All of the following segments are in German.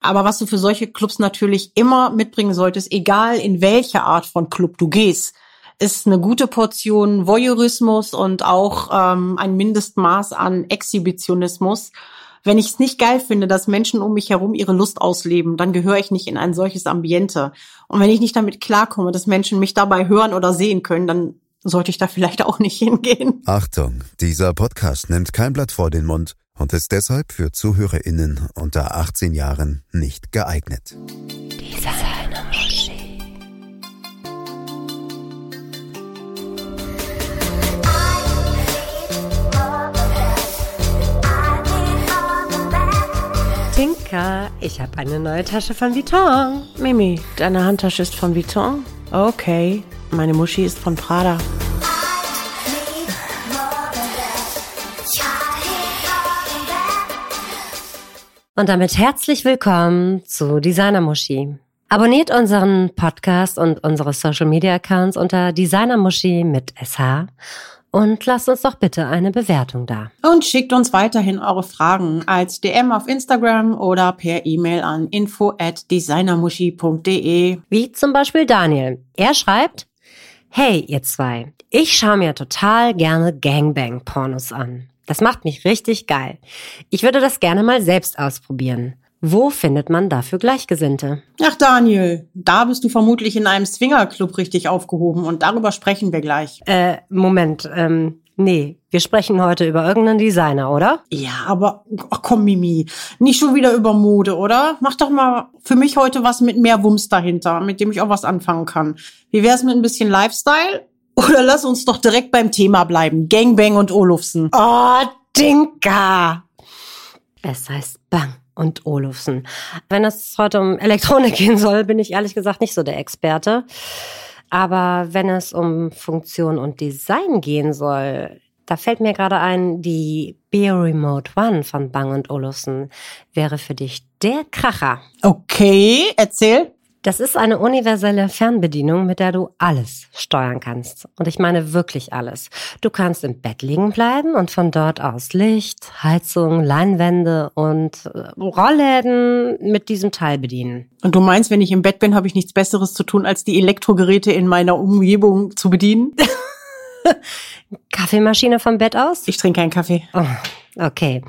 Aber was du für solche Clubs natürlich immer mitbringen solltest, egal in welche Art von Club du gehst, ist eine gute Portion Voyeurismus und auch ähm, ein Mindestmaß an Exhibitionismus. Wenn ich es nicht geil finde, dass Menschen um mich herum ihre Lust ausleben, dann gehöre ich nicht in ein solches Ambiente. Und wenn ich nicht damit klarkomme, dass Menschen mich dabei hören oder sehen können, dann sollte ich da vielleicht auch nicht hingehen. Achtung, dieser Podcast nimmt kein Blatt vor den Mund und ist deshalb für ZuhörerInnen unter 18 Jahren nicht geeignet. Dieser Tinker, ich habe eine neue Tasche von Vuitton. Mimi, deine Handtasche ist von Vuitton? Okay, meine Muschi ist von Prada. Und damit herzlich willkommen zu Designer Muschi. Abonniert unseren Podcast und unsere Social Media Accounts unter Designer Muschi mit SH und lasst uns doch bitte eine Bewertung da. Und schickt uns weiterhin eure Fragen als DM auf Instagram oder per E-Mail an info at designermuschi.de. Wie zum Beispiel Daniel. Er schreibt, Hey, ihr zwei, ich schaue mir total gerne Gangbang-Pornos an. Das macht mich richtig geil. Ich würde das gerne mal selbst ausprobieren. Wo findet man dafür Gleichgesinnte? Ach Daniel, da bist du vermutlich in einem Swingerclub richtig aufgehoben und darüber sprechen wir gleich. Äh, Moment, ähm, nee, wir sprechen heute über irgendeinen Designer, oder? Ja, aber ach komm Mimi, nicht schon wieder über Mode, oder? Mach doch mal für mich heute was mit mehr Wumms dahinter, mit dem ich auch was anfangen kann. Wie wär's mit ein bisschen Lifestyle? Oder lass uns doch direkt beim Thema bleiben. Gangbang und Olufsen. Oh, Dinka! Es heißt Bang und Olufsen. Wenn es heute um Elektronik gehen soll, bin ich ehrlich gesagt nicht so der Experte. Aber wenn es um Funktion und Design gehen soll, da fällt mir gerade ein, die BioRemote One von Bang und Olufsen wäre für dich der Kracher. Okay, erzähl. Das ist eine universelle Fernbedienung, mit der du alles steuern kannst. Und ich meine wirklich alles. Du kannst im Bett liegen bleiben und von dort aus Licht, Heizung, Leinwände und äh, Rollläden mit diesem Teil bedienen. Und du meinst, wenn ich im Bett bin, habe ich nichts Besseres zu tun, als die Elektrogeräte in meiner Umgebung zu bedienen? Kaffeemaschine vom Bett aus? Ich trinke keinen Kaffee. Oh, okay.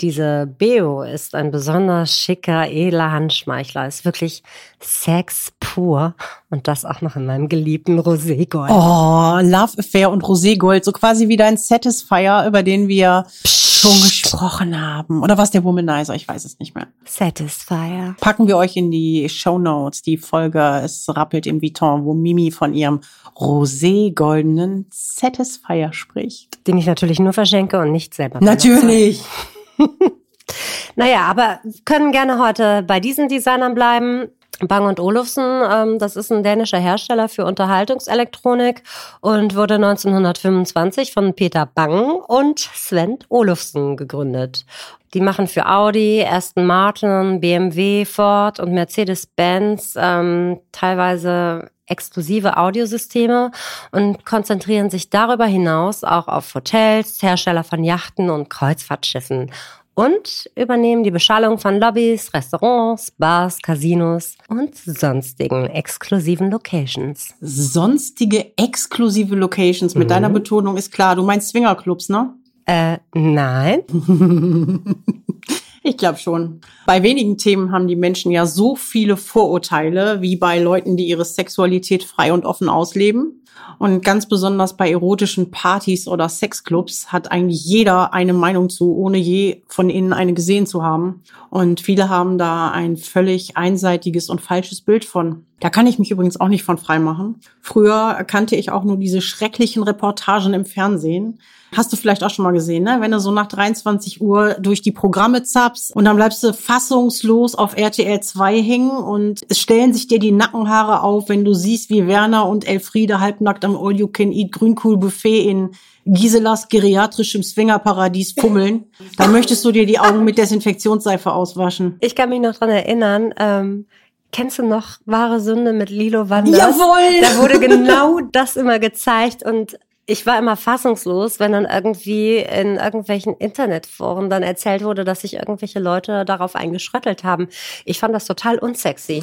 Diese Beo ist ein besonders schicker, edler Handschmeichler. Ist wirklich Sex pur. Und das auch noch in meinem geliebten Roségold. Oh, Love Affair und Roségold. So quasi wie dein Satisfier, über den wir Psst. schon gesprochen haben. Oder was der Womanizer? Ich weiß es nicht mehr. Satisfier. Packen wir euch in die Show Notes, die Folge Es rappelt im Vuitton, wo Mimi von ihrem roségoldenen Satisfier spricht. Den ich natürlich nur verschenke und nicht selber. Natürlich. naja, aber können gerne heute bei diesen Designern bleiben. Bang und Olufsen, ähm, das ist ein dänischer Hersteller für Unterhaltungselektronik und wurde 1925 von Peter Bang und Sven Olufsen gegründet. Die machen für Audi, Aston Martin, BMW, Ford und Mercedes-Benz ähm, teilweise exklusive Audiosysteme und konzentrieren sich darüber hinaus auch auf Hotels, Hersteller von Yachten und Kreuzfahrtschiffen und übernehmen die Beschallung von Lobbys, Restaurants, Bars, Casinos und sonstigen exklusiven Locations. Sonstige exklusive Locations mit mhm. deiner Betonung ist klar. Du meinst Swingerclubs, ne? Äh, nein. Ich glaube schon. Bei wenigen Themen haben die Menschen ja so viele Vorurteile wie bei Leuten, die ihre Sexualität frei und offen ausleben. Und ganz besonders bei erotischen Partys oder Sexclubs hat eigentlich jeder eine Meinung zu, ohne je von innen eine gesehen zu haben. Und viele haben da ein völlig einseitiges und falsches Bild von. Da kann ich mich übrigens auch nicht von frei machen. Früher kannte ich auch nur diese schrecklichen Reportagen im Fernsehen Hast du vielleicht auch schon mal gesehen, ne? Wenn du so nach 23 Uhr durch die Programme zappst und dann bleibst du fassungslos auf RTL 2 hängen und es stellen sich dir die Nackenhaare auf, wenn du siehst, wie Werner und Elfriede halbnackt am All-You-Can-Eat Grünkohl-Buffet in Giselas geriatrischem Swingerparadies fummeln, dann möchtest du dir die Augen mit Desinfektionsseife auswaschen. Ich kann mich noch dran erinnern, ähm, Kennst du noch Wahre Sünde mit Lilo Wanders? Jawohl! Da wurde genau das immer gezeigt und ich war immer fassungslos, wenn dann irgendwie in irgendwelchen Internetforen dann erzählt wurde, dass sich irgendwelche Leute darauf eingeschröttelt haben. Ich fand das total unsexy.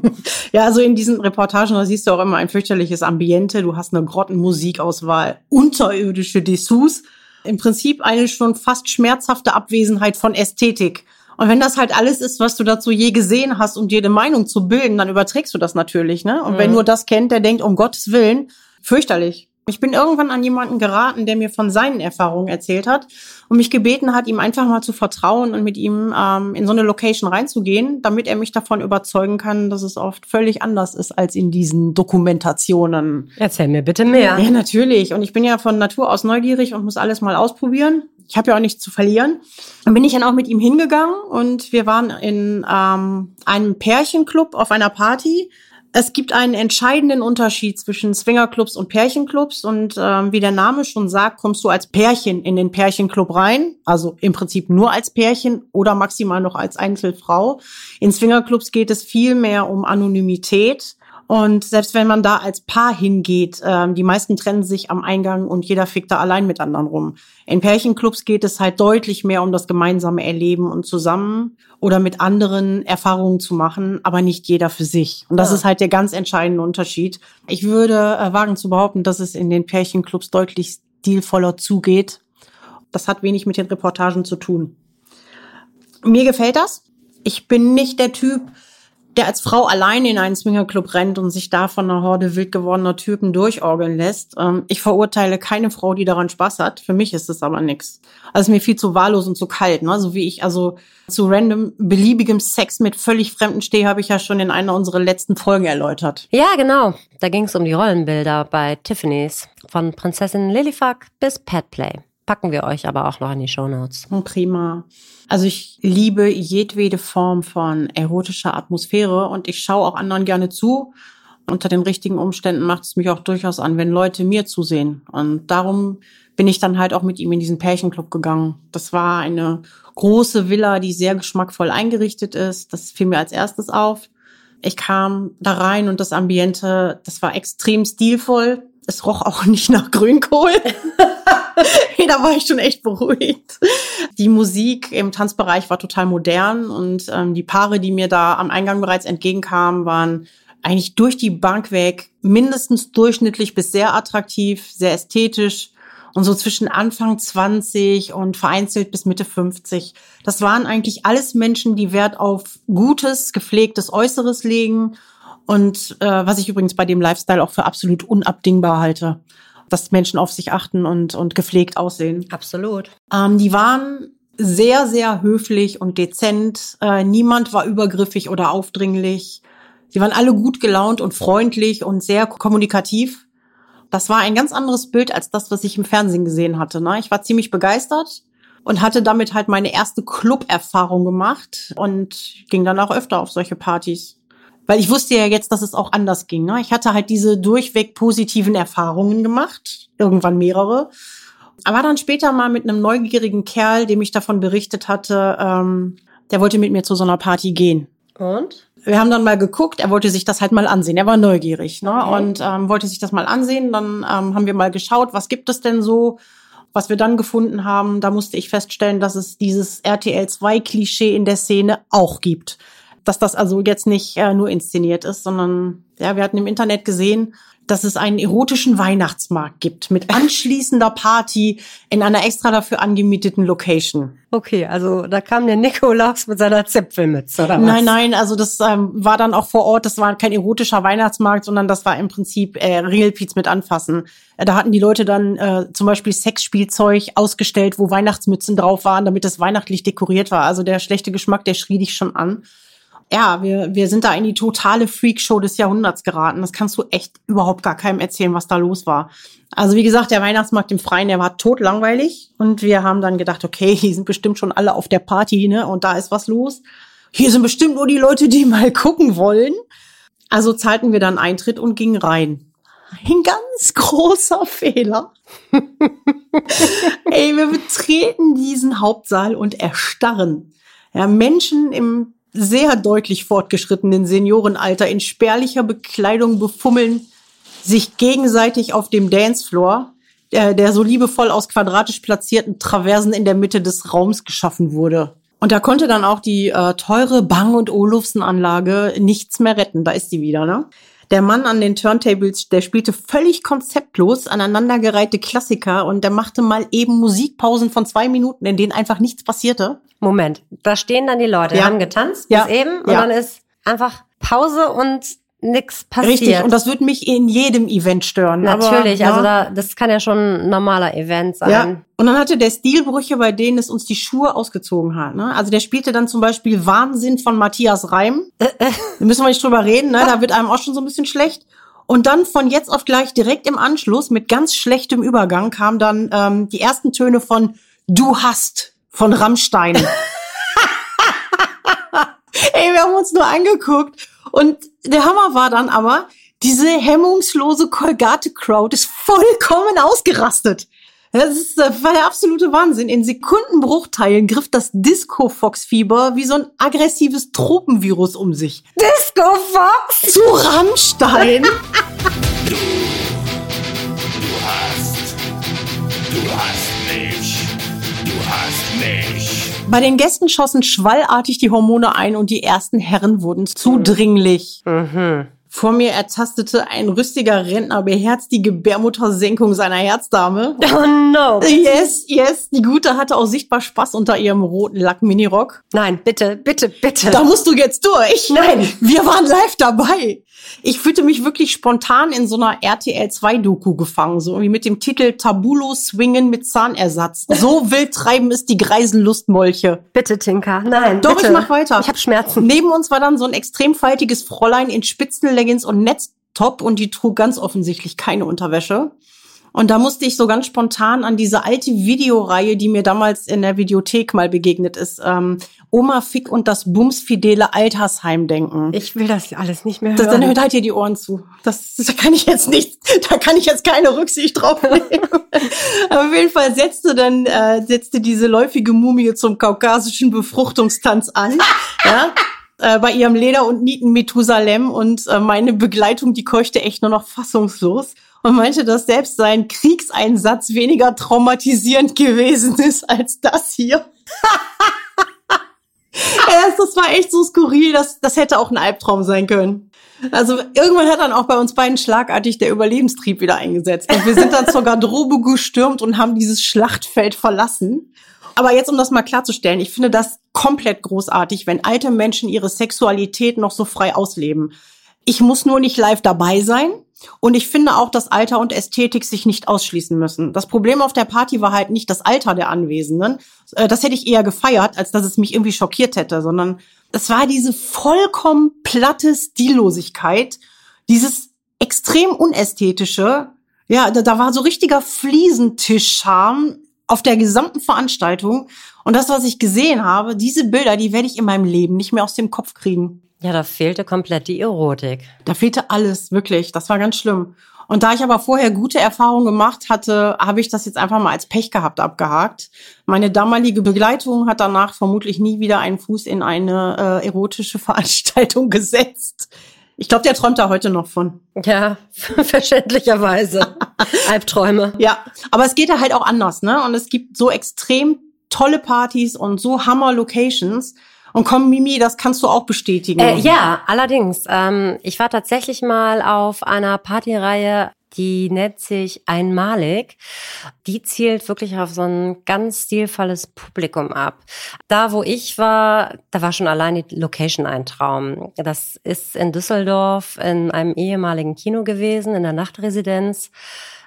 ja, also in diesen Reportagen, da siehst du auch immer ein fürchterliches Ambiente. Du hast eine Grottenmusikauswahl, unterirdische Dessous. Im Prinzip eine schon fast schmerzhafte Abwesenheit von Ästhetik. Und wenn das halt alles ist, was du dazu je gesehen hast, um jede Meinung zu bilden, dann überträgst du das natürlich, ne? Und mhm. wer nur das kennt, der denkt, um Gottes Willen, fürchterlich. Ich bin irgendwann an jemanden geraten, der mir von seinen Erfahrungen erzählt hat und mich gebeten hat, ihm einfach mal zu vertrauen und mit ihm ähm, in so eine Location reinzugehen, damit er mich davon überzeugen kann, dass es oft völlig anders ist als in diesen Dokumentationen. Erzähl mir bitte mehr. Ja, natürlich. Und ich bin ja von Natur aus neugierig und muss alles mal ausprobieren. Ich habe ja auch nichts zu verlieren. Dann bin ich dann auch mit ihm hingegangen und wir waren in ähm, einem Pärchenclub auf einer Party es gibt einen entscheidenden Unterschied zwischen Swingerclubs und Pärchenclubs und ähm, wie der Name schon sagt, kommst du als Pärchen in den Pärchenclub rein, also im Prinzip nur als Pärchen oder maximal noch als Einzelfrau. In Swingerclubs geht es viel mehr um Anonymität und selbst wenn man da als Paar hingeht, ähm, die meisten trennen sich am Eingang und jeder fickt da allein mit anderen rum. In Pärchenclubs geht es halt deutlich mehr um das gemeinsame Erleben und zusammen oder mit anderen Erfahrungen zu machen, aber nicht jeder für sich. Und das ja. ist halt der ganz entscheidende Unterschied. Ich würde äh, wagen zu behaupten, dass es in den Pärchenclubs deutlich stilvoller zugeht. Das hat wenig mit den Reportagen zu tun. Mir gefällt das. Ich bin nicht der Typ, der als Frau alleine in einen Swingerclub rennt und sich da von einer Horde wild gewordener Typen durchorgeln lässt. Ähm, ich verurteile keine Frau, die daran Spaß hat. Für mich ist es aber nix. Also mir viel zu wahllos und zu kalt. Ne? So wie ich also zu random beliebigem Sex mit völlig Fremden stehe, habe ich ja schon in einer unserer letzten Folgen erläutert. Ja, genau. Da ging es um die Rollenbilder bei Tiffany's. Von Prinzessin Lilyfuck bis Petplay. Packen wir euch aber auch noch in die Shownotes. Hm, prima. Also ich liebe jedwede Form von erotischer Atmosphäre und ich schaue auch anderen gerne zu. Unter den richtigen Umständen macht es mich auch durchaus an, wenn Leute mir zusehen. Und darum bin ich dann halt auch mit ihm in diesen Pärchenclub gegangen. Das war eine große Villa, die sehr geschmackvoll eingerichtet ist. Das fiel mir als erstes auf. Ich kam da rein und das Ambiente, das war extrem stilvoll. Es roch auch nicht nach Grünkohl. da war ich schon echt beruhigt. Die Musik im Tanzbereich war total modern und ähm, die Paare, die mir da am Eingang bereits entgegenkamen, waren eigentlich durch die Bank weg mindestens durchschnittlich bis sehr attraktiv, sehr ästhetisch und so zwischen Anfang 20 und vereinzelt bis Mitte 50. Das waren eigentlich alles Menschen, die Wert auf gutes, gepflegtes Äußeres legen und äh, was ich übrigens bei dem Lifestyle auch für absolut unabdingbar halte dass Menschen auf sich achten und, und gepflegt aussehen. Absolut. Ähm, die waren sehr, sehr höflich und dezent. Äh, niemand war übergriffig oder aufdringlich. Sie waren alle gut gelaunt und freundlich und sehr kommunikativ. Das war ein ganz anderes Bild als das, was ich im Fernsehen gesehen hatte. Ne? Ich war ziemlich begeistert und hatte damit halt meine erste Club-Erfahrung gemacht und ging dann auch öfter auf solche Partys. Weil ich wusste ja jetzt, dass es auch anders ging. Ne? Ich hatte halt diese durchweg positiven Erfahrungen gemacht, irgendwann mehrere. Aber dann später mal mit einem neugierigen Kerl, dem ich davon berichtet hatte, ähm, der wollte mit mir zu so einer Party gehen. Und? Wir haben dann mal geguckt, er wollte sich das halt mal ansehen. Er war neugierig ne? Okay. und ähm, wollte sich das mal ansehen. Dann ähm, haben wir mal geschaut, was gibt es denn so? Was wir dann gefunden haben, da musste ich feststellen, dass es dieses RTL 2 Klischee in der Szene auch gibt dass das also jetzt nicht äh, nur inszeniert ist, sondern ja, wir hatten im Internet gesehen, dass es einen erotischen Weihnachtsmarkt gibt mit anschließender Party in einer extra dafür angemieteten Location. Okay, also da kam der Nikolaus mit seiner Zipfelmütze oder was? Nein, nein, also das ähm, war dann auch vor Ort, das war kein erotischer Weihnachtsmarkt, sondern das war im Prinzip äh, Ringelpiez mit anfassen. Äh, da hatten die Leute dann äh, zum Beispiel Sexspielzeug ausgestellt, wo Weihnachtsmützen drauf waren, damit es weihnachtlich dekoriert war. Also der schlechte Geschmack, der schrie dich schon an ja, wir, wir sind da in die totale Freakshow des Jahrhunderts geraten. Das kannst du echt überhaupt gar keinem erzählen, was da los war. Also wie gesagt, der Weihnachtsmarkt im Freien, der war totlangweilig. Und wir haben dann gedacht, okay, hier sind bestimmt schon alle auf der Party, ne? Und da ist was los. Hier sind bestimmt nur die Leute, die mal gucken wollen. Also zahlten wir dann Eintritt und gingen rein. Ein ganz großer Fehler. Ey, wir betreten diesen Hauptsaal und erstarren. Ja, Menschen im sehr deutlich fortgeschrittenen Seniorenalter in spärlicher Bekleidung befummeln sich gegenseitig auf dem Dancefloor. der, der so liebevoll aus quadratisch platzierten Traversen in der Mitte des Raums geschaffen wurde. Und da konnte dann auch die äh, teure Bang- und Olufsen-Anlage nichts mehr retten. Da ist die wieder, ne? Der Mann an den Turntables, der spielte völlig konzeptlos aneinandergereihte Klassiker und der machte mal eben Musikpausen von zwei Minuten, in denen einfach nichts passierte. Moment, da stehen dann die Leute, Ja. haben getanzt Ja. bis eben und Ja. dann ist einfach Pause und nix passiert. Richtig, und das würde mich in jedem Event stören. Natürlich, Aber, also ja, da, das kann ja schon ein normaler Event sein. Ja, und dann hatte der Stilbrüche, bei denen es uns die Schuhe ausgezogen hat. Ne? Also der spielte dann zum Beispiel Wahnsinn von Matthias Reim. Da müssen wir nicht drüber reden, ne? da wird einem auch schon so ein bisschen schlecht. Und dann von jetzt auf gleich direkt im Anschluss mit ganz schlechtem Übergang kam dann ähm, die ersten Töne von Du hast von Rammstein. Ey, wir haben uns nur angeguckt. Und der Hammer war dann aber, diese hemmungslose Colgate-Crowd ist vollkommen ausgerastet. Das ist, das war der absolute Wahnsinn. In Sekundenbruchteilen griff das Disco-Fox-Fieber wie so ein aggressives Tropenvirus um sich. Disco Fox! Zu Rammstein. Bei den Gästen schossen schwallartig die Hormone ein und die ersten Herren wurden zudringlich. Mhm. Vor mir ertastete ein rüstiger Rentner beherzt die Gebärmuttersenkung seiner Herzdame. Oh no. Yes, yes, die Gute hatte auch sichtbar Spaß unter ihrem roten Lack-Minirock. Nein, bitte, bitte, bitte. Da musst du jetzt durch. Nein. Wir waren live dabei. Ich fühlte mich wirklich spontan in so einer RTL 2 Doku gefangen, so irgendwie mit dem Titel Tabulo Swingen mit Zahnersatz. So wild treiben es die Greisenlustmolche. Bitte, Tinka. Nein, Doch, bitte. ich mach weiter. Ich habe Schmerzen. Neben uns war dann so ein extrem faltiges Fräulein in Spitzenleggings und Netztop und die trug ganz offensichtlich keine Unterwäsche. Und da musste ich so ganz spontan an diese alte Videoreihe, die mir damals in der Videothek mal begegnet ist, ähm, Oma Fick und das bumsfidele Altersheim denken. Ich will das alles nicht mehr Das, hören. dann hört halt ihr die Ohren zu. Das, da kann ich jetzt nicht, da kann ich jetzt keine Rücksicht drauf nehmen. Aber auf jeden Fall setzte dann, äh, setzte diese läufige Mumie zum kaukasischen Befruchtungstanz an. ja. Äh, bei ihrem Leder- und Nieten Methusalem und äh, meine Begleitung, die keuchte echt nur noch fassungslos und meinte, dass selbst sein Kriegseinsatz weniger traumatisierend gewesen ist als das hier. Ja, das war echt so skurril, das, das hätte auch ein Albtraum sein können. Also irgendwann hat dann auch bei uns beiden schlagartig der Überlebenstrieb wieder eingesetzt. Und wir sind dann zur Garderobe gestürmt und haben dieses Schlachtfeld verlassen. Aber jetzt, um das mal klarzustellen, ich finde das komplett großartig, wenn alte Menschen ihre Sexualität noch so frei ausleben. Ich muss nur nicht live dabei sein. Und ich finde auch, dass Alter und Ästhetik sich nicht ausschließen müssen. Das Problem auf der Party war halt nicht das Alter der Anwesenden. Äh, Das hätte ich eher gefeiert, als dass es mich irgendwie schockiert hätte, sondern es war diese vollkommen platte Stillosigkeit, dieses extrem unästhetische. Ja, da, war so richtiger Fliesentisch-Charme auf der gesamten Veranstaltung. Und das, was ich gesehen habe, diese Bilder, die werde ich in meinem Leben nicht mehr aus dem Kopf kriegen. Ja, da fehlte komplett die Erotik. Da fehlte alles, wirklich. Das war ganz schlimm. Und da ich aber vorher gute Erfahrungen gemacht hatte, habe ich das jetzt einfach mal als Pech gehabt abgehakt. Meine damalige Begleitung hat danach vermutlich nie wieder einen Fuß in eine äh, erotische Veranstaltung gesetzt. Ich glaube, der träumt da heute noch von. Ja, verständlicherweise. Albträume. Ja, aber es geht da halt auch anders, ne? Und es gibt so extrem tolle Partys und so Hammer Locations. Und komm, Mimi, das kannst du auch bestätigen. Äh, ja, allerdings. Ähm, ich war tatsächlich mal auf einer Partyreihe, die nennt sich Einmalig. Die zielt wirklich auf so ein ganz stilvolles Publikum ab. Da, wo ich war, da war schon allein die Location ein Traum. Das ist in Düsseldorf in einem ehemaligen Kino gewesen, in der Nachtresidenz,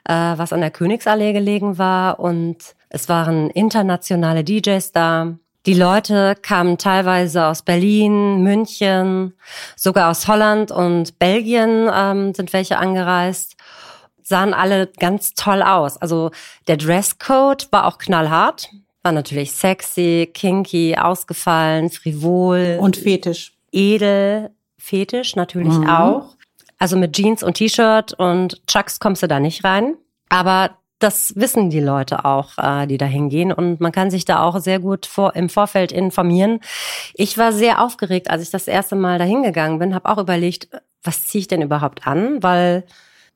äh, was an der Königsallee gelegen war. Und es waren internationale DJs da. Die Leute kamen teilweise aus Berlin, München, sogar aus Holland und Belgien ähm, sind welche angereist. Sahen alle ganz toll aus. Also der Dresscode war auch knallhart, war natürlich sexy, kinky, ausgefallen, frivol, Und Fetisch. edel, fetisch natürlich Mhm. auch. Also mit Jeans und T-Shirt und Chucks kommst du da nicht rein. Aber das wissen die Leute auch, äh, die da hingehen. Und man kann sich da auch sehr gut vor, im Vorfeld informieren. Ich war sehr aufgeregt, als ich das erste Mal da hingegangen bin, habe auch überlegt, was ziehe ich denn überhaupt an? Weil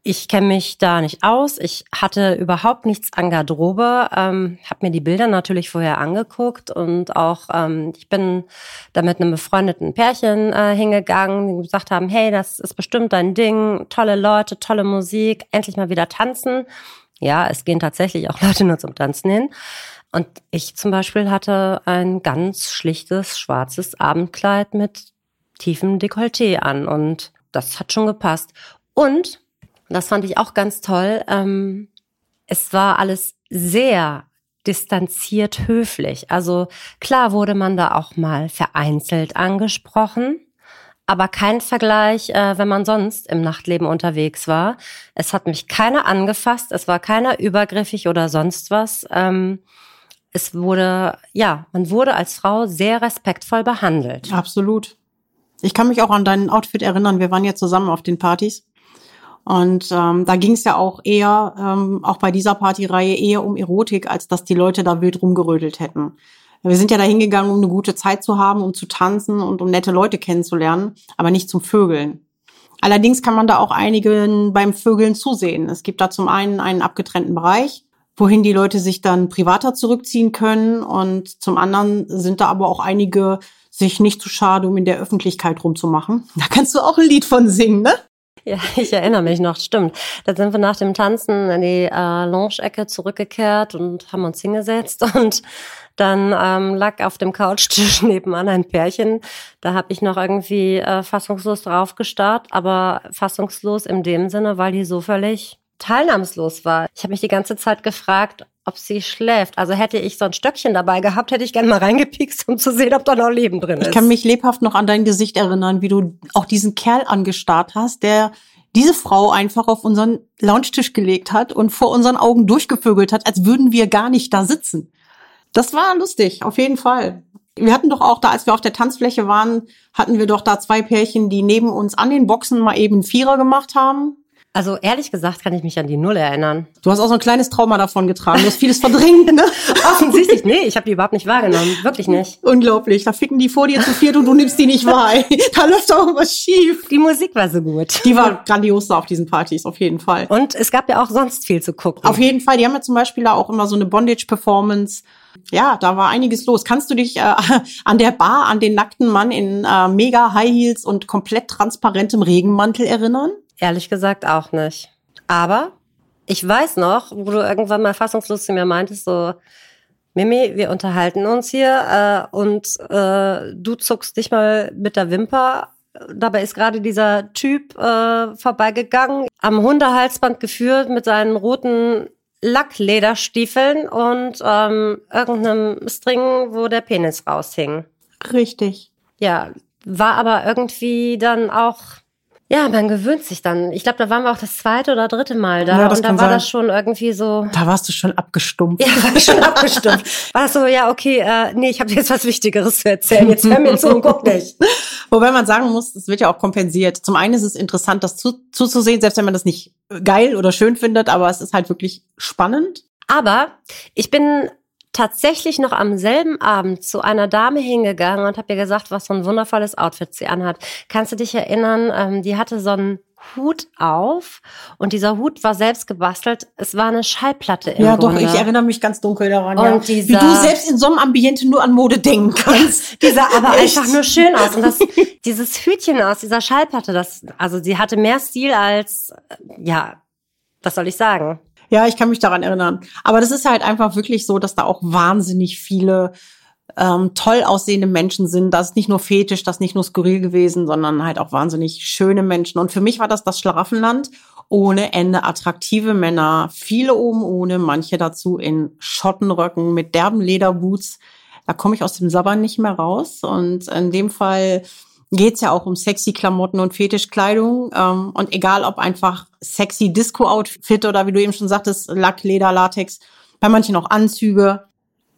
Ich kenne mich da nicht aus. Ich hatte überhaupt nichts an Garderobe. Ähm, habe mir die Bilder natürlich vorher angeguckt und auch ähm, ich bin da mit einem befreundeten Pärchen äh, hingegangen, die gesagt haben, hey, das ist bestimmt dein Ding, tolle Leute, tolle Musik, endlich mal wieder tanzen. Ja, es gehen tatsächlich auch Leute nur zum Tanzen hin. Und ich zum Beispiel hatte ein ganz schlichtes schwarzes Abendkleid mit tiefem Dekolleté an und das hat schon gepasst. Und das fand ich auch ganz toll. Ähm, es war alles sehr distanziert höflich. Also klar wurde man da auch mal vereinzelt angesprochen, aber kein Vergleich, äh, wenn man sonst im Nachtleben unterwegs war. Es hat mich keiner angefasst, es war keiner übergriffig oder sonst was. Ähm, es wurde, ja, man wurde als Frau sehr respektvoll behandelt. Absolut. Ich kann mich auch an dein Outfit erinnern. Wir waren ja zusammen auf den Partys. Und ähm, da ging es ja auch eher, ähm, auch bei dieser Partyreihe, eher um Erotik, als dass die Leute da wild rumgerödelt hätten. Wir sind ja da hingegangen, um eine gute Zeit zu haben, um zu tanzen und um nette Leute kennenzulernen, aber nicht zum Vögeln. Allerdings kann man da auch einigen beim Vögeln zusehen. Es gibt da zum einen einen abgetrennten Bereich, wohin die Leute sich dann privater zurückziehen können. Und zum anderen sind da aber auch einige sich nicht zu schade, um in der Öffentlichkeit rumzumachen. Da kannst du auch ein Lied von singen, ne? Ja, ich erinnere mich noch, stimmt. Da sind wir nach dem Tanzen in die äh, Lounge-Ecke zurückgekehrt und haben uns hingesetzt und dann ähm, lag auf dem Couchtisch nebenan ein Pärchen. Da habe ich noch irgendwie äh, fassungslos draufgestarrt, aber fassungslos in dem Sinne, weil die so völlig teilnahmslos war. Ich habe mich die ganze Zeit gefragt, ob sie schläft. Also hätte ich so ein Stöckchen dabei gehabt, hätte ich gerne mal reingepiekst, um zu sehen, ob da noch Leben drin ist. Ich kann mich lebhaft noch an dein Gesicht erinnern, wie du auch diesen Kerl angestarrt hast, der diese Frau einfach auf unseren Loungetisch gelegt hat und vor unseren Augen durchgevögelt hat, als würden wir gar nicht da sitzen. Das war lustig, auf jeden Fall. Wir hatten doch auch da, als wir auf der Tanzfläche waren, hatten wir doch da zwei Pärchen, die neben uns an den Boxen mal eben Vierer gemacht haben. Also ehrlich gesagt kann ich mich an die Null erinnern. Du hast auch so ein kleines Trauma davon getragen. Du hast vieles verdrängt, ne? Offensichtlich, nee, ich habe die überhaupt nicht wahrgenommen. Wirklich nicht. Unglaublich. Da ficken die vor dir zu viert und du nimmst die nicht wahr. Da läuft auch was schief. Die Musik war so gut. Die war grandios da auf diesen Partys, auf jeden Fall. Und es gab ja auch sonst viel zu gucken. Auf jeden Fall. Die haben ja zum Beispiel da auch immer so eine Bondage-Performance. Ja, da war einiges los. Kannst du dich äh, an der Bar an den nackten Mann in äh, mega High Heels und komplett transparentem Regenmantel erinnern? Ehrlich gesagt auch nicht. Aber ich weiß noch, wo du irgendwann mal fassungslos zu mir meintest, so, Mimi, wir unterhalten uns hier äh, und äh, du zuckst dich mal mit der Wimper. Dabei ist gerade dieser Typ äh, vorbeigegangen, am Hundehalsband geführt mit seinen roten Lacklederstiefeln und ähm, irgendeinem String, wo der Penis raushing. Richtig. Ja, war aber irgendwie dann auch ja, man gewöhnt sich dann. Ich glaube, da waren wir auch das zweite oder dritte Mal da. Ja, und da war sein. das schon irgendwie so. Da warst du schon abgestumpft. Ja, war ich schon abgestumpft. War so, ja, okay, äh, nee, ich habe jetzt was Wichtigeres zu erzählen. Jetzt hör mir zu und guck nicht. Wobei man sagen muss, es wird ja auch kompensiert. Zum einen ist es interessant, das zu, zuzusehen, selbst wenn man das nicht geil oder schön findet, aber es ist halt wirklich spannend. Aber ich bin tatsächlich noch am selben Abend zu einer Dame hingegangen und habe ihr gesagt, was für ein wundervolles Outfit sie anhat. Kannst du dich erinnern? Ähm, die hatte so einen Hut auf und dieser Hut war selbst gebastelt. Es war eine Schallplatte im Ja, Grunde. doch, ich erinnere mich ganz dunkel daran. Und ja. dieser, Wie du selbst in so einem Ambiente nur an Mode denken kannst. die sah aber Echt? einfach nur schön aus. Und das, dieses Hütchen aus dieser Schallplatte, das, also sie hatte mehr Stil als, äh, ja, was soll ich sagen? Ja, ich kann mich daran erinnern. Aber das ist halt einfach wirklich so, dass da auch wahnsinnig viele ähm, toll aussehende Menschen sind. Das ist nicht nur fetisch, das ist nicht nur skurril gewesen, sondern halt auch wahnsinnig schöne Menschen. Und für mich war das das Schlaraffenland ohne Ende attraktive Männer, viele oben ohne, manche dazu in Schottenröcken mit derben Lederboots. Da komme ich aus dem Sabbern nicht mehr raus. Und in dem Fall geht's ja auch um sexy Klamotten und Fetischkleidung. Ähm, und egal ob einfach sexy Disco-Outfit oder wie du eben schon sagtest, Lack, Leder, Latex, bei manchen auch Anzüge,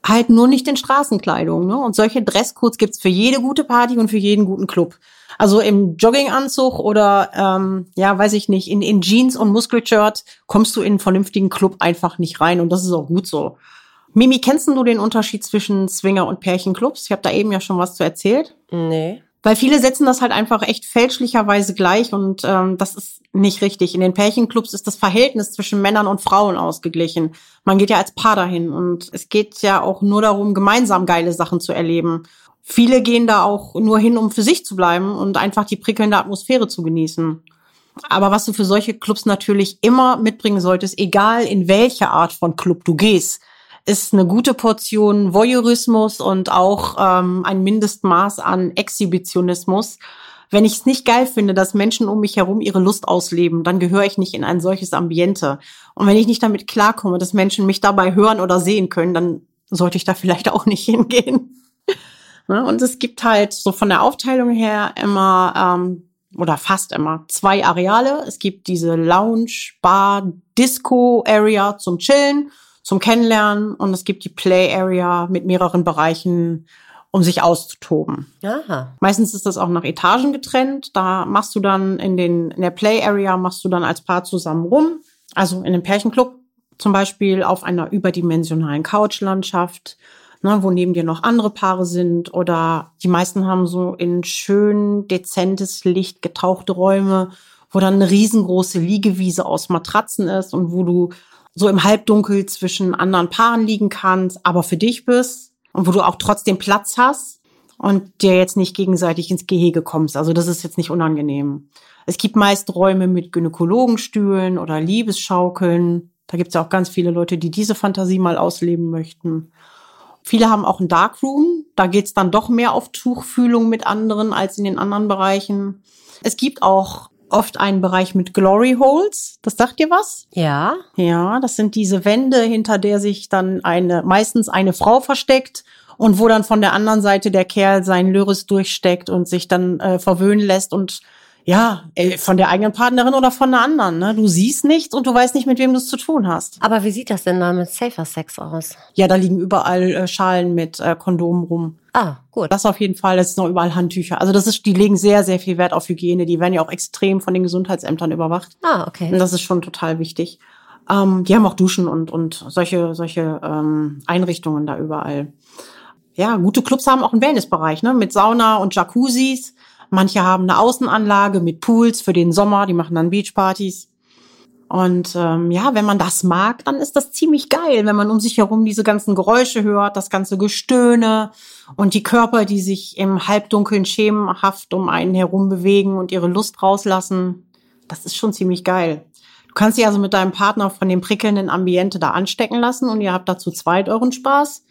halt nur nicht in Straßenkleidung. Ne? Und solche Dresscodes gibt's für jede gute Party und für jeden guten Club. Also im Jogginganzug oder ähm, ja, weiß ich nicht, in, in Jeans und Muskelshirt kommst du in einen vernünftigen Club einfach nicht rein und das ist auch gut so. Mimi, kennst du den Unterschied zwischen Swinger und Pärchenclubs? Ich habe da eben ja schon was zu erzählt. Nee. Weil viele setzen das halt einfach echt fälschlicherweise gleich und ähm, das ist nicht richtig. In den Pärchenclubs ist das Verhältnis zwischen Männern und Frauen ausgeglichen. Man geht ja als Paar dahin und es geht ja auch nur darum, gemeinsam geile Sachen zu erleben. Viele gehen da auch nur hin, um für sich zu bleiben und einfach die prickelnde Atmosphäre zu genießen. Aber was du für solche Clubs natürlich immer mitbringen solltest, egal in welche Art von Club du gehst, ist eine gute Portion Voyeurismus und auch ähm, ein Mindestmaß an Exhibitionismus. Wenn ich es nicht geil finde, dass Menschen um mich herum ihre Lust ausleben, dann gehöre ich nicht in ein solches Ambiente. Und wenn ich nicht damit klarkomme, dass Menschen mich dabei hören oder sehen können, dann sollte ich da vielleicht auch nicht hingehen. Ne? Und es gibt halt so von der Aufteilung her immer ähm, oder fast immer zwei Areale. Es gibt diese Lounge, Bar, Disco Area zum Chillen zum Kennenlernen und es gibt die Play Area mit mehreren Bereichen, um sich auszutoben. Aha. Meistens ist das auch nach Etagen getrennt. Da machst du dann in, den, in der Play Area machst du dann als Paar zusammen rum. Also in einem Pärchenclub zum Beispiel auf einer überdimensionalen Couchlandschaft, ne, wo neben dir noch andere Paare sind. Oder die meisten haben so in schön dezentes Licht getauchte Räume, wo dann eine riesengroße Liegewiese aus Matratzen ist und wo du so im Halbdunkel zwischen anderen Paaren liegen kannst, aber für dich bist und wo du auch trotzdem Platz hast und dir jetzt nicht gegenseitig ins Gehege kommst. Also das ist jetzt nicht unangenehm. Es gibt meist Räume mit Gynäkologenstühlen oder Liebesschaukeln. Da gibt es ja auch ganz viele Leute, die diese Fantasie mal ausleben möchten. Viele haben auch ein Darkroom. Da geht's dann doch mehr auf Tuchfühlung mit anderen als in den anderen Bereichen. Es gibt auch oft einen Bereich mit Glory Holes. Das sagt dir was? Ja. Ja, das sind diese Wände, hinter der sich dann eine, meistens eine Frau versteckt und wo dann von der anderen Seite der Kerl seinen Lyris durchsteckt und sich dann äh, verwöhnen lässt und ja, äh, von der eigenen Partnerin oder von einer anderen. Ne? Du siehst nichts und du weißt nicht, mit wem du es zu tun hast. Aber wie sieht das denn mal mit Safer Sex aus? Ja, da liegen überall äh, Schalen mit äh, Kondomen rum. Ah, gut. Das auf jeden Fall. Das ist noch überall Handtücher. Also das ist, die legen sehr, sehr viel Wert auf Hygiene. Die werden ja auch extrem von den Gesundheitsämtern überwacht. Ah, okay. Und das ist schon total wichtig. Ähm, die haben auch Duschen und, und solche, solche ähm, Einrichtungen da überall. Ja, gute Clubs haben auch einen Wellnessbereich, ne? Mit Sauna und Jacuzzis. Manche haben eine Außenanlage mit Pools für den Sommer, die machen dann Beachpartys. Und ähm, ja, wenn man das mag, dann ist das ziemlich geil, wenn man um sich herum diese ganzen Geräusche hört, das ganze Gestöhne und die Körper, die sich im Halbdunkeln schemenhaft um einen herum bewegen und ihre Lust rauslassen. Das ist schon ziemlich geil. Du kannst dich also mit deinem Partner von dem prickelnden Ambiente da anstecken lassen und ihr habt dazu zweit euren Spaß.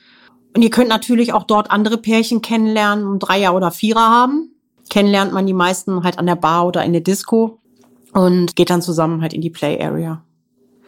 Und ihr könnt natürlich auch dort andere Pärchen kennenlernen und Dreier oder Vierer haben kennenlernt man die meisten halt an der Bar oder in der Disco und geht dann zusammen halt in die Play Area.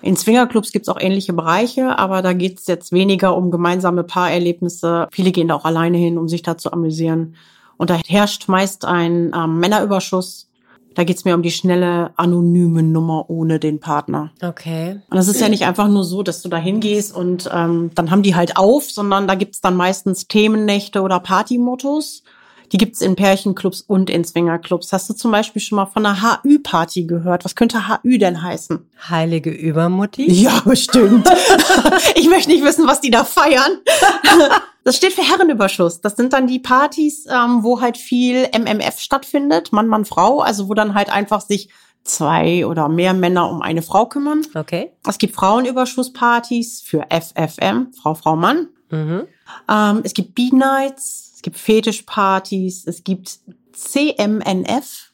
In Swingerclubs gibt's auch ähnliche Bereiche, aber da geht's jetzt weniger um gemeinsame Paarerlebnisse. Viele gehen da auch alleine hin, um sich da zu amüsieren. Und da herrscht meist ein ähm, Männerüberschuss. Da geht's mir um die schnelle, anonyme Nummer ohne den Partner. Okay. Und das ist ja nicht einfach nur so, dass du da hingehst und ähm, dann haben die halt auf, sondern da gibt's dann meistens Themennächte oder Partymottos. Die gibt's in Pärchenclubs und in Swingerclubs. Hast du zum Beispiel schon mal von einer HÜ-Party gehört? Was könnte HÜ denn heißen? Heilige Übermutti? Ja, bestimmt. ich möchte nicht wissen, was die da feiern. Das steht für Herrenüberschuss. Das sind dann die Partys, ähm, wo halt viel MMF stattfindet, Mann, Mann, Frau. Also wo dann halt einfach sich zwei oder mehr Männer um eine Frau kümmern. Okay. Es gibt Frauenüberschusspartys für FFM, Frau, Frau, Mann. Mhm. Ähm, es gibt B-Nights, gibt Fetischpartys, es gibt CMNF,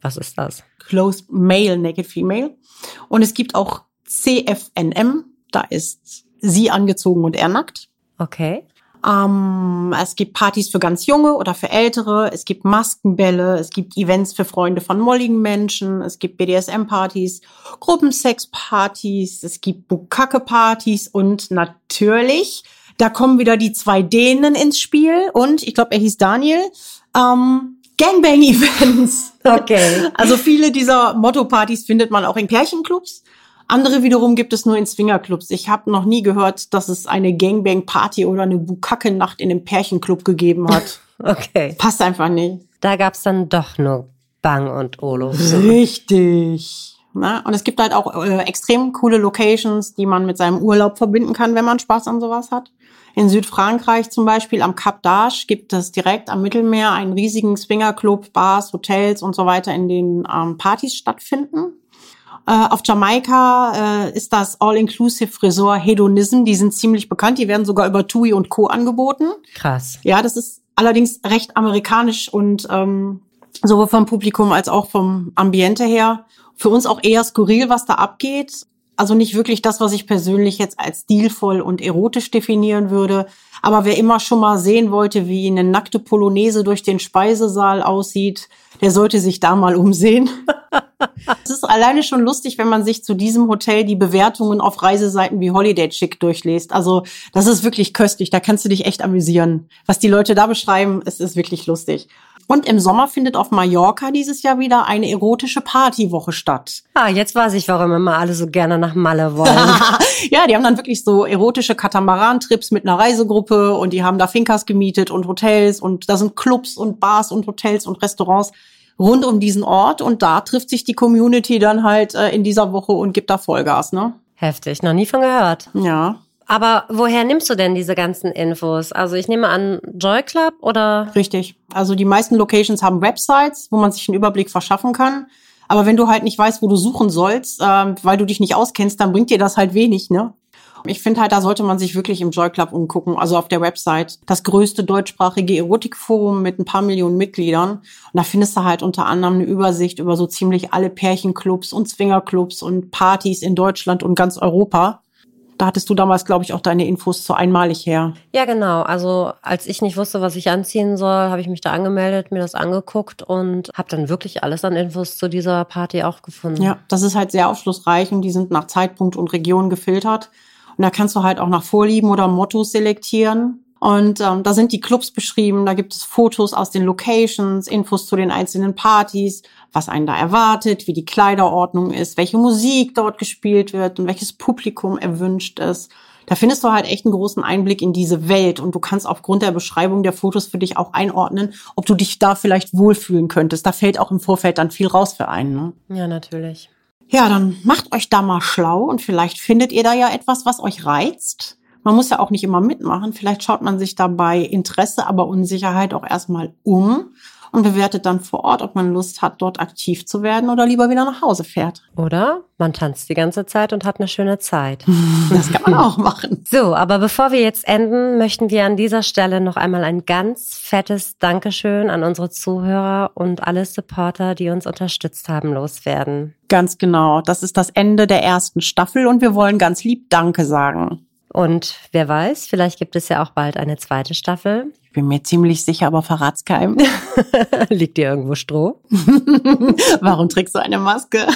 Was ist das? Closed Male Naked Female. Und es gibt auch CFNM, da ist sie angezogen und er nackt. Okay. Ähm, es gibt Partys für ganz junge oder für ältere, es gibt Maskenbälle, es gibt Events für Freunde von molligen Menschen, es gibt BDSM-Partys, Gruppensex-Partys, es gibt Bukake-Partys und natürlich, da kommen wieder die zwei Dänen ins Spiel und ich glaube, er hieß Daniel, ähm, Gangbang-Events. Okay. Also viele dieser Motto-Partys findet man auch in Pärchenclubs. Andere wiederum gibt es nur in Swingerclubs. Ich habe noch nie gehört, dass es eine Gangbang-Party oder eine Bukake-Nacht in einem Pärchenclub gegeben hat. Okay. Passt einfach nicht. Da gab's dann doch nur Bang und Olo. Richtig. Ne? Und es gibt halt auch äh, extrem coole Locations, die man mit seinem Urlaub verbinden kann, wenn man Spaß an sowas hat. In Südfrankreich zum Beispiel am Cap d'Arche gibt es direkt am Mittelmeer einen riesigen Swingerclub, Bars, Hotels und so weiter, in denen ähm, Partys stattfinden. Äh, auf Jamaika äh, ist das All-Inclusive Resort Hedonism. Die sind ziemlich bekannt. Die werden sogar über TUI und Co. angeboten. Krass. Ja, das ist allerdings recht amerikanisch und ähm, sowohl vom Publikum als auch vom Ambiente her. Für uns auch eher skurril, was da abgeht. Also nicht wirklich das, was ich persönlich jetzt als stilvoll und erotisch definieren würde. Aber wer immer schon mal sehen wollte, wie eine nackte Polonaise durch den Speisesaal aussieht, der sollte sich da mal umsehen. es ist alleine schon lustig, wenn man sich zu diesem Hotel die Bewertungen auf Reiseseiten wie Holiday Chick durchliest. Also das ist wirklich köstlich, da kannst du dich echt amüsieren. Was die Leute da beschreiben, es ist wirklich lustig. Und im Sommer findet auf Mallorca dieses Jahr wieder eine erotische Partywoche statt. Ah, jetzt weiß ich, warum immer alle so gerne nach Malle wollen. ja, die haben dann wirklich so erotische Katamaran-Trips mit einer Reisegruppe und die haben da Finkas gemietet und Hotels und da sind Clubs und Bars und Hotels und Restaurants rund um diesen Ort und da trifft sich die Community dann halt äh, in dieser Woche und gibt da Vollgas, ne? Heftig, noch nie von gehört. Ja. Aber woher nimmst du denn diese ganzen Infos? Also ich nehme an Joy Club oder? Richtig. Also die meisten Locations haben Websites, wo man sich einen Überblick verschaffen kann. Aber wenn du halt nicht weißt, wo du suchen sollst, äh, weil du dich nicht auskennst, dann bringt dir das halt wenig, ne? Ich finde halt, da sollte man sich wirklich im Joy Club umgucken, also auf der Website. Das größte deutschsprachige Erotikforum mit ein paar Millionen Mitgliedern. Und da findest du halt unter anderem eine Übersicht über so ziemlich alle Pärchenclubs und Swingerclubs und Partys in Deutschland und ganz Europa. Da hattest du damals, glaube ich, auch deine Infos zu einmalig her. Ja, genau. Also als ich nicht wusste, was ich anziehen soll, habe ich mich da angemeldet, mir das angeguckt und habe dann wirklich alles an Infos zu dieser Party auch gefunden. Ja, das ist halt sehr aufschlussreich und die sind nach Zeitpunkt und Region gefiltert. Und da kannst du halt auch nach Vorlieben oder Mottos selektieren. Und ähm, da sind die Clubs beschrieben, da gibt es Fotos aus den Locations, Infos zu den einzelnen Partys, was einen da erwartet, wie die Kleiderordnung ist, welche Musik dort gespielt wird und welches Publikum erwünscht ist. Da findest du halt echt einen großen Einblick in diese Welt und du kannst aufgrund der Beschreibung der Fotos für dich auch einordnen, ob du dich da vielleicht wohlfühlen könntest. Da fällt auch im Vorfeld dann viel raus für einen. Ne? Ja, natürlich. Ja, dann macht euch da mal schlau und vielleicht findet ihr da ja etwas, was euch reizt. Man muss ja auch nicht immer mitmachen. Vielleicht schaut man sich dabei Interesse, aber Unsicherheit auch erstmal um und bewertet dann vor Ort, ob man Lust hat, dort aktiv zu werden oder lieber wieder nach Hause fährt. Oder man tanzt die ganze Zeit und hat eine schöne Zeit. Das kann man auch machen. So, aber bevor wir jetzt enden, möchten wir an dieser Stelle noch einmal ein ganz fettes Dankeschön an unsere Zuhörer und alle Supporter, die uns unterstützt haben, loswerden. Ganz genau. Das ist das Ende der ersten Staffel und wir wollen ganz lieb Danke sagen. Und wer weiß, vielleicht gibt es ja auch bald eine zweite Staffel. Ich bin mir ziemlich sicher, aber verrat's keinem. Liegt dir irgendwo Stroh? Warum trägst du eine Maske?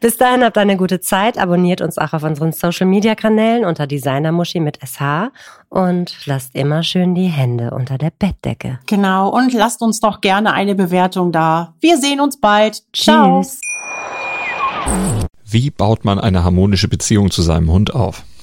Bis dahin habt eine gute Zeit. Abonniert uns auch auf unseren Social Media Kanälen unter Designermuschi mit SH und lasst immer schön die Hände unter der Bettdecke. Genau. Und lasst uns doch gerne eine Bewertung da. Wir sehen uns bald. Ciao. Tschüss. Wie baut man eine harmonische Beziehung zu seinem Hund auf?